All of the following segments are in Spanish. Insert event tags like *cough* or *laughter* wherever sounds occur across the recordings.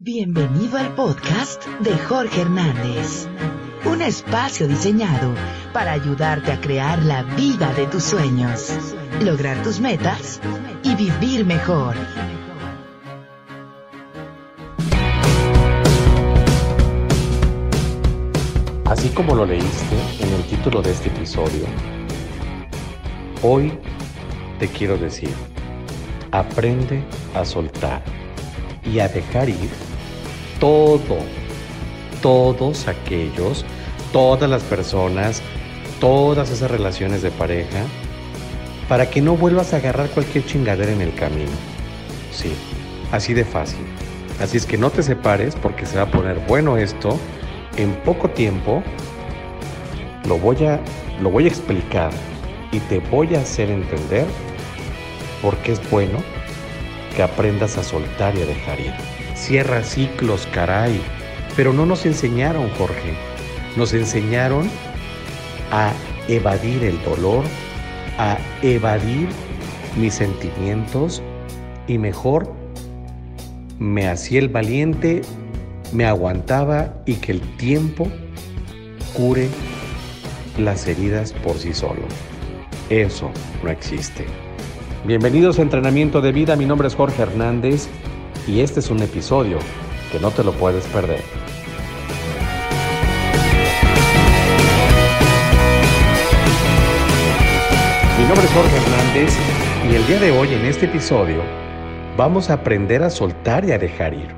Bienvenido al podcast de Jorge Hernández, un espacio diseñado para ayudarte a crear la vida de tus sueños, lograr tus metas y vivir mejor. Así como lo leíste en el título de este episodio, hoy te quiero decir, aprende a soltar y a dejar ir todo, todos aquellos, todas las personas, todas esas relaciones de pareja, para que no vuelvas a agarrar cualquier chingadera en el camino. Sí, así de fácil. Así es que no te separes porque se va a poner bueno esto. En poco tiempo lo voy a, lo voy a explicar y te voy a hacer entender por qué es bueno que aprendas a soltar y a dejar ir. Cierra ciclos, caray. Pero no nos enseñaron, Jorge. Nos enseñaron a evadir el dolor, a evadir mis sentimientos y mejor me hacía el valiente, me aguantaba y que el tiempo cure las heridas por sí solo. Eso no existe. Bienvenidos a Entrenamiento de Vida, mi nombre es Jorge Hernández y este es un episodio que no te lo puedes perder. Mi nombre es Jorge Hernández y el día de hoy en este episodio vamos a aprender a soltar y a dejar ir.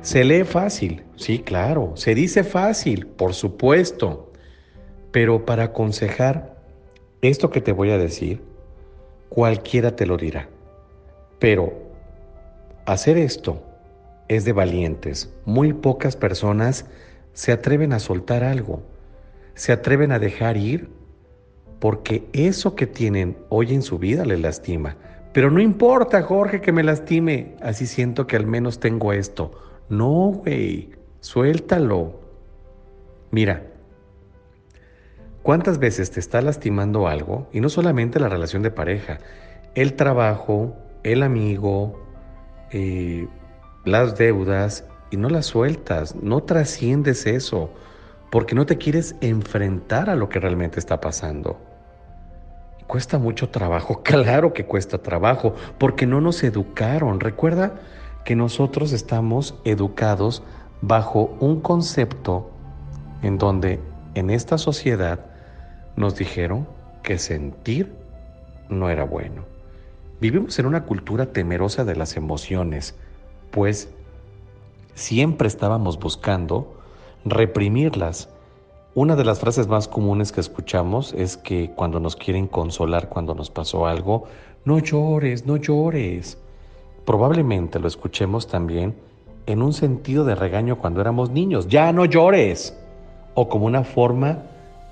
Se lee fácil, sí, claro, se dice fácil, por supuesto, pero para aconsejar esto que te voy a decir, cualquiera te lo dirá. Pero hacer esto es de valientes. Muy pocas personas se atreven a soltar algo, se atreven a dejar ir porque eso que tienen hoy en su vida les lastima. Pero no importa, Jorge, que me lastime, así siento que al menos tengo esto. No, güey, suéltalo. Mira, ¿Cuántas veces te está lastimando algo? Y no solamente la relación de pareja, el trabajo, el amigo, eh, las deudas, y no las sueltas, no trasciendes eso, porque no te quieres enfrentar a lo que realmente está pasando. Cuesta mucho trabajo, *laughs* claro que cuesta trabajo, porque no nos educaron. Recuerda que nosotros estamos educados bajo un concepto en donde en esta sociedad nos dijeron que sentir no era bueno. Vivimos en una cultura temerosa de las emociones, pues siempre estábamos buscando reprimirlas. Una de las frases más comunes que escuchamos es que cuando nos quieren consolar cuando nos pasó algo, no llores, no llores. Probablemente lo escuchemos también en un sentido de regaño cuando éramos niños, ya no llores, o como una forma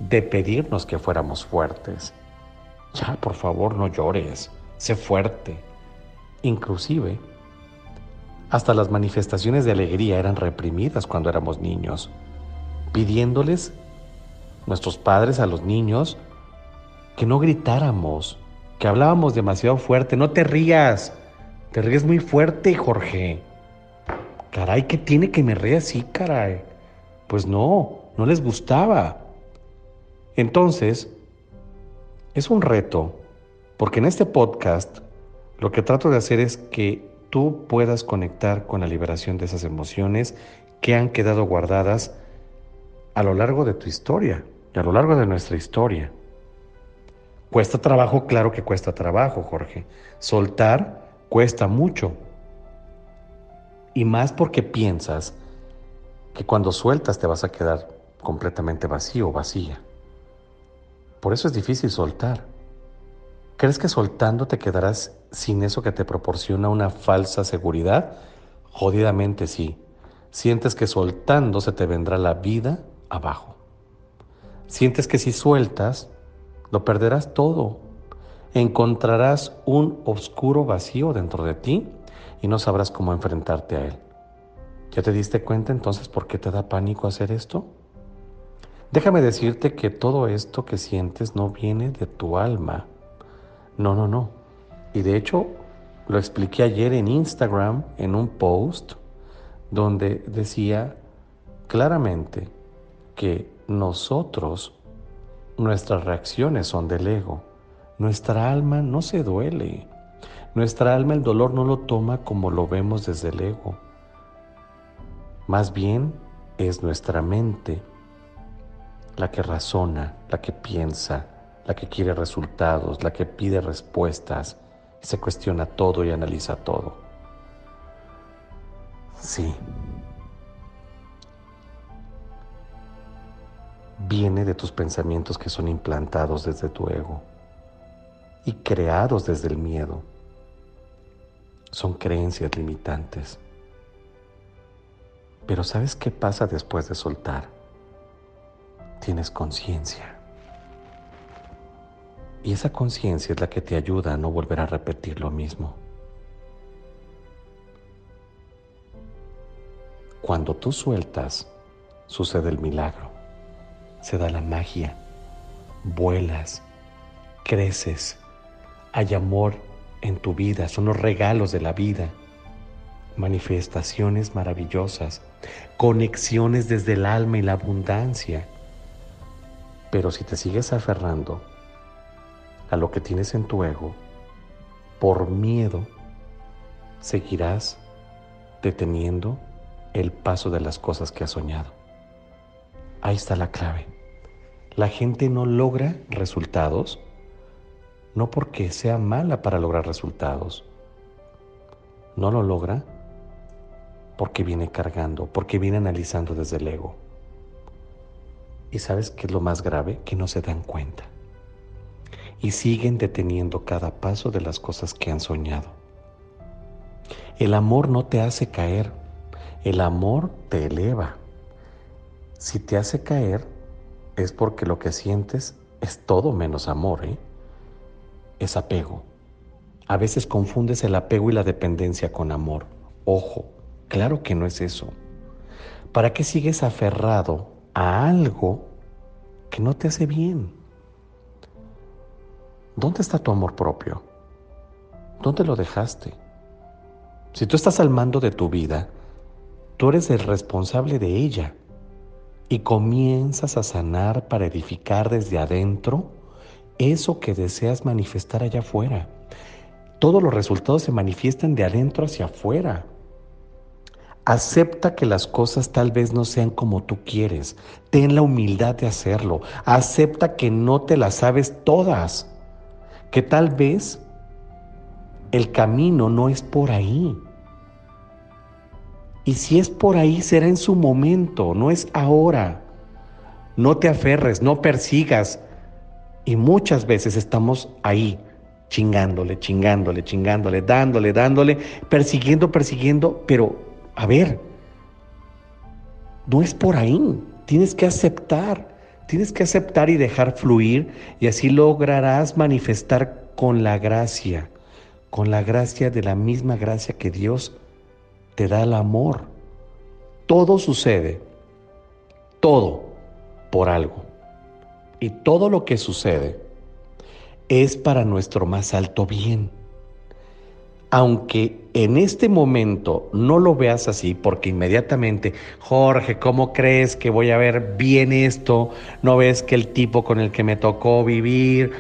de pedirnos que fuéramos fuertes. Ya, por favor, no llores, sé fuerte. Inclusive, hasta las manifestaciones de alegría eran reprimidas cuando éramos niños, pidiéndoles nuestros padres a los niños que no gritáramos, que hablábamos demasiado fuerte. No te rías, te ríes muy fuerte, Jorge. Caray, ¿qué tiene que me ría así, caray? Pues no, no les gustaba. Entonces, es un reto, porque en este podcast lo que trato de hacer es que tú puedas conectar con la liberación de esas emociones que han quedado guardadas a lo largo de tu historia y a lo largo de nuestra historia. Cuesta trabajo, claro que cuesta trabajo, Jorge. Soltar cuesta mucho. Y más porque piensas que cuando sueltas te vas a quedar completamente vacío vacía. Por eso es difícil soltar. ¿Crees que soltando te quedarás sin eso que te proporciona una falsa seguridad? Jodidamente sí. Sientes que soltando se te vendrá la vida abajo. Sientes que si sueltas, lo perderás todo. Encontrarás un oscuro vacío dentro de ti y no sabrás cómo enfrentarte a él. ¿Ya te diste cuenta entonces por qué te da pánico hacer esto? Déjame decirte que todo esto que sientes no viene de tu alma. No, no, no. Y de hecho, lo expliqué ayer en Instagram, en un post, donde decía claramente que nosotros, nuestras reacciones son del ego. Nuestra alma no se duele. Nuestra alma el dolor no lo toma como lo vemos desde el ego. Más bien es nuestra mente la que razona, la que piensa, la que quiere resultados, la que pide respuestas, se cuestiona todo y analiza todo. Sí. Viene de tus pensamientos que son implantados desde tu ego y creados desde el miedo. Son creencias limitantes. Pero ¿sabes qué pasa después de soltar? Tienes conciencia. Y esa conciencia es la que te ayuda a no volver a repetir lo mismo. Cuando tú sueltas, sucede el milagro, se da la magia, vuelas, creces, hay amor en tu vida, son los regalos de la vida, manifestaciones maravillosas, conexiones desde el alma y la abundancia. Pero si te sigues aferrando a lo que tienes en tu ego, por miedo, seguirás deteniendo el paso de las cosas que has soñado. Ahí está la clave. La gente no logra resultados no porque sea mala para lograr resultados. No lo logra porque viene cargando, porque viene analizando desde el ego. ¿Y sabes qué es lo más grave? Que no se dan cuenta y siguen deteniendo cada paso de las cosas que han soñado. El amor no te hace caer, el amor te eleva. Si te hace caer es porque lo que sientes es todo menos amor, ¿eh? es apego. A veces confundes el apego y la dependencia con amor. Ojo, claro que no es eso. ¿Para qué sigues aferrado a algo que no te hace bien? ¿Dónde está tu amor propio? ¿Dónde lo dejaste? Si tú estás al mando de tu vida, tú eres el responsable de ella y comienzas a sanar para edificar desde adentro eso que deseas manifestar allá afuera. Todos los resultados se manifiestan de adentro hacia afuera. Acepta que las cosas tal vez no sean como tú quieres. Ten la humildad de hacerlo. Acepta que no te las sabes todas que tal vez el camino no es por ahí. Y si es por ahí, será en su momento, no es ahora. No te aferres, no persigas. Y muchas veces estamos ahí, chingándole, chingándole, chingándole, dándole, dándole, persiguiendo, persiguiendo, pero a ver, no es por ahí. Tienes que aceptar Tienes que aceptar y dejar fluir y así lograrás manifestar con la gracia, con la gracia de la misma gracia que Dios te da el amor. Todo sucede, todo por algo. Y todo lo que sucede es para nuestro más alto bien aunque en este momento no lo veas así, porque inmediatamente, Jorge, ¿cómo crees que voy a ver bien esto? ¿No ves que el tipo con el que me tocó vivir?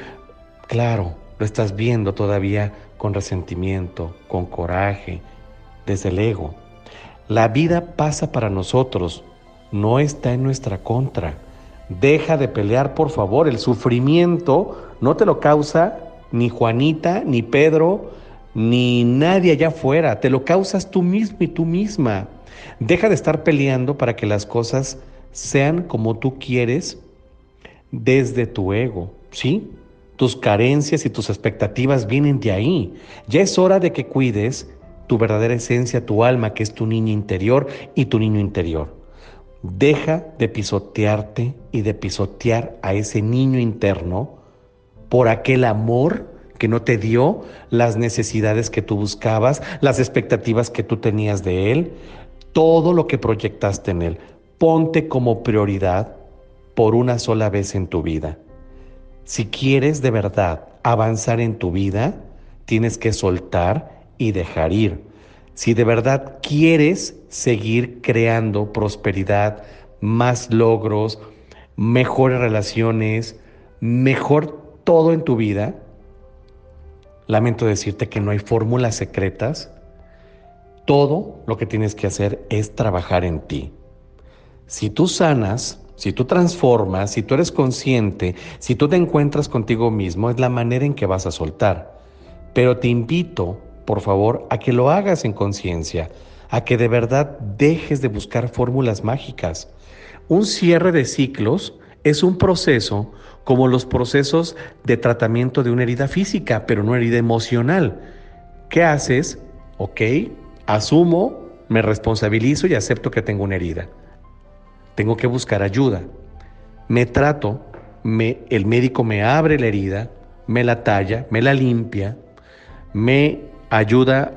Claro, lo estás viendo todavía con resentimiento, con coraje, desde el ego. La vida pasa para nosotros, no está en nuestra contra. Deja de pelear, por favor. El sufrimiento no te lo causa ni Juanita, ni Pedro, ni nadie allá afuera, te lo causas tú mismo y tú misma. Deja de estar peleando para que las cosas sean como tú quieres desde tu ego, ¿sí? Tus carencias y tus expectativas vienen de ahí. Ya es hora de que cuides tu verdadera esencia, tu alma, que es tu niño interior y tu niño interior. Deja de pisotearte y de pisotear a ese niño interno por aquel amor que no te dio las necesidades que tú buscabas, las expectativas que tú tenías de Él, todo lo que proyectaste en Él. Ponte como prioridad por una sola vez en tu vida. Si quieres de verdad avanzar en tu vida, tienes que soltar y dejar ir. Si de verdad quieres seguir creando prosperidad, más logros, mejores relaciones, mejor todo en tu vida, lamento decirte que no hay fórmulas secretas. Todo lo que tienes que hacer es trabajar en ti. Si tú sanas, si tú transformas, si tú eres consciente, si tú te encuentras contigo mismo, es la manera en que vas a soltar. Pero te invito, por favor, a que lo hagas en conciencia, a que de verdad dejes de buscar fórmulas mágicas. Un cierre de ciclos es un proceso como los procesos de tratamiento de una herida física, pero no herida emocional. ¿Qué haces? Ok, asumo, me responsabilizo y acepto que tengo una herida. Tengo que buscar ayuda. Me trato, el médico me abre la herida, me la talla, me la limpia, me ayuda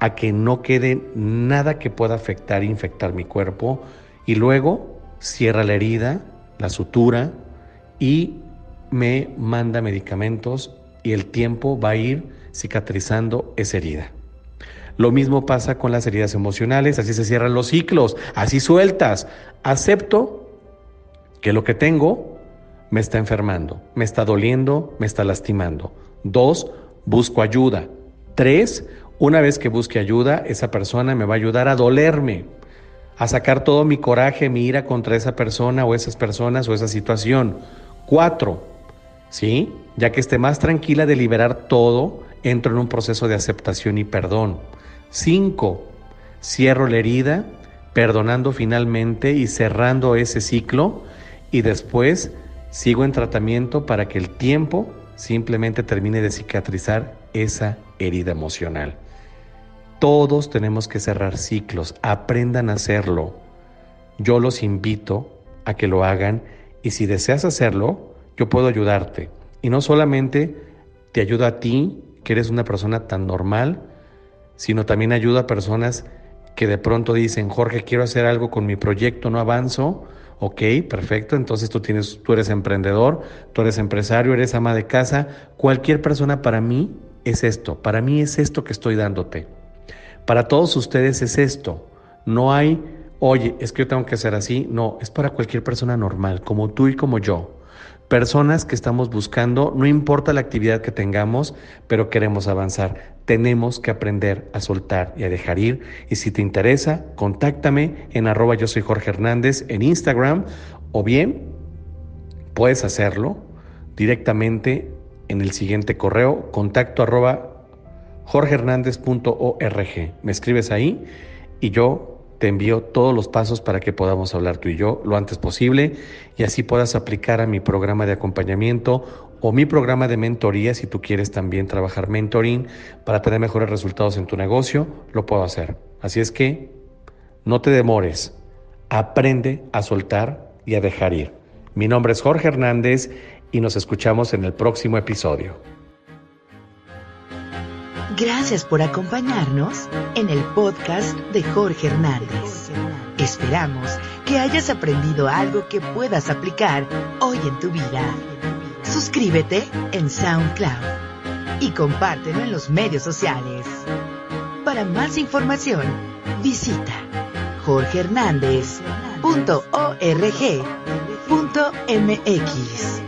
a que no quede nada que pueda afectar e infectar mi cuerpo y luego cierra la herida, la sutura y me manda medicamentos y el tiempo va a ir cicatrizando esa herida. Lo mismo pasa con las heridas emocionales, así se cierran los ciclos, así sueltas. Acepto que lo que tengo me está enfermando, me está doliendo, me está lastimando. Dos, busco ayuda. Tres, una vez que busque ayuda, esa persona me va a ayudar a dolerme, a sacar todo mi coraje, mi ira contra esa persona o esas personas o esa situación. Cuatro, ¿sí? Ya que esté más tranquila de liberar todo, entro en un proceso de aceptación y perdón. Cinco, cierro la herida, perdonando finalmente y cerrando ese ciclo y después sigo en tratamiento para que el tiempo simplemente termine de cicatrizar esa herida emocional. Todos tenemos que cerrar ciclos, aprendan a hacerlo. Yo los invito a que lo hagan y si deseas hacerlo, yo puedo ayudarte. Y no solamente te ayudo a ti, que eres una persona tan normal, sino también ayudo a personas que de pronto dicen, Jorge, quiero hacer algo con mi proyecto, no avanzo. Ok, perfecto. Entonces tú tienes, tú eres emprendedor, tú eres empresario, eres ama de casa. Cualquier persona para mí es esto. Para mí es esto que estoy dándote. Para todos ustedes es esto. No hay, oye, es que yo tengo que hacer así. No, es para cualquier persona normal, como tú y como yo. Personas que estamos buscando, no importa la actividad que tengamos, pero queremos avanzar. Tenemos que aprender a soltar y a dejar ir. Y si te interesa, contáctame en arroba yo soy Jorge Hernández en Instagram o bien puedes hacerlo directamente en el siguiente correo contacto arroba jorgehernandez.org. Me escribes ahí y yo te envío todos los pasos para que podamos hablar tú y yo lo antes posible y así puedas aplicar a mi programa de acompañamiento o mi programa de mentoría si tú quieres también trabajar mentoring para tener mejores resultados en tu negocio, lo puedo hacer. Así es que no te demores, aprende a soltar y a dejar ir. Mi nombre es Jorge Hernández y nos escuchamos en el próximo episodio. Gracias por acompañarnos en el podcast de Jorge Hernández. Esperamos que hayas aprendido algo que puedas aplicar hoy en tu vida. Suscríbete en SoundCloud y compártelo en los medios sociales. Para más información, visita jorgehernandez.org.mx.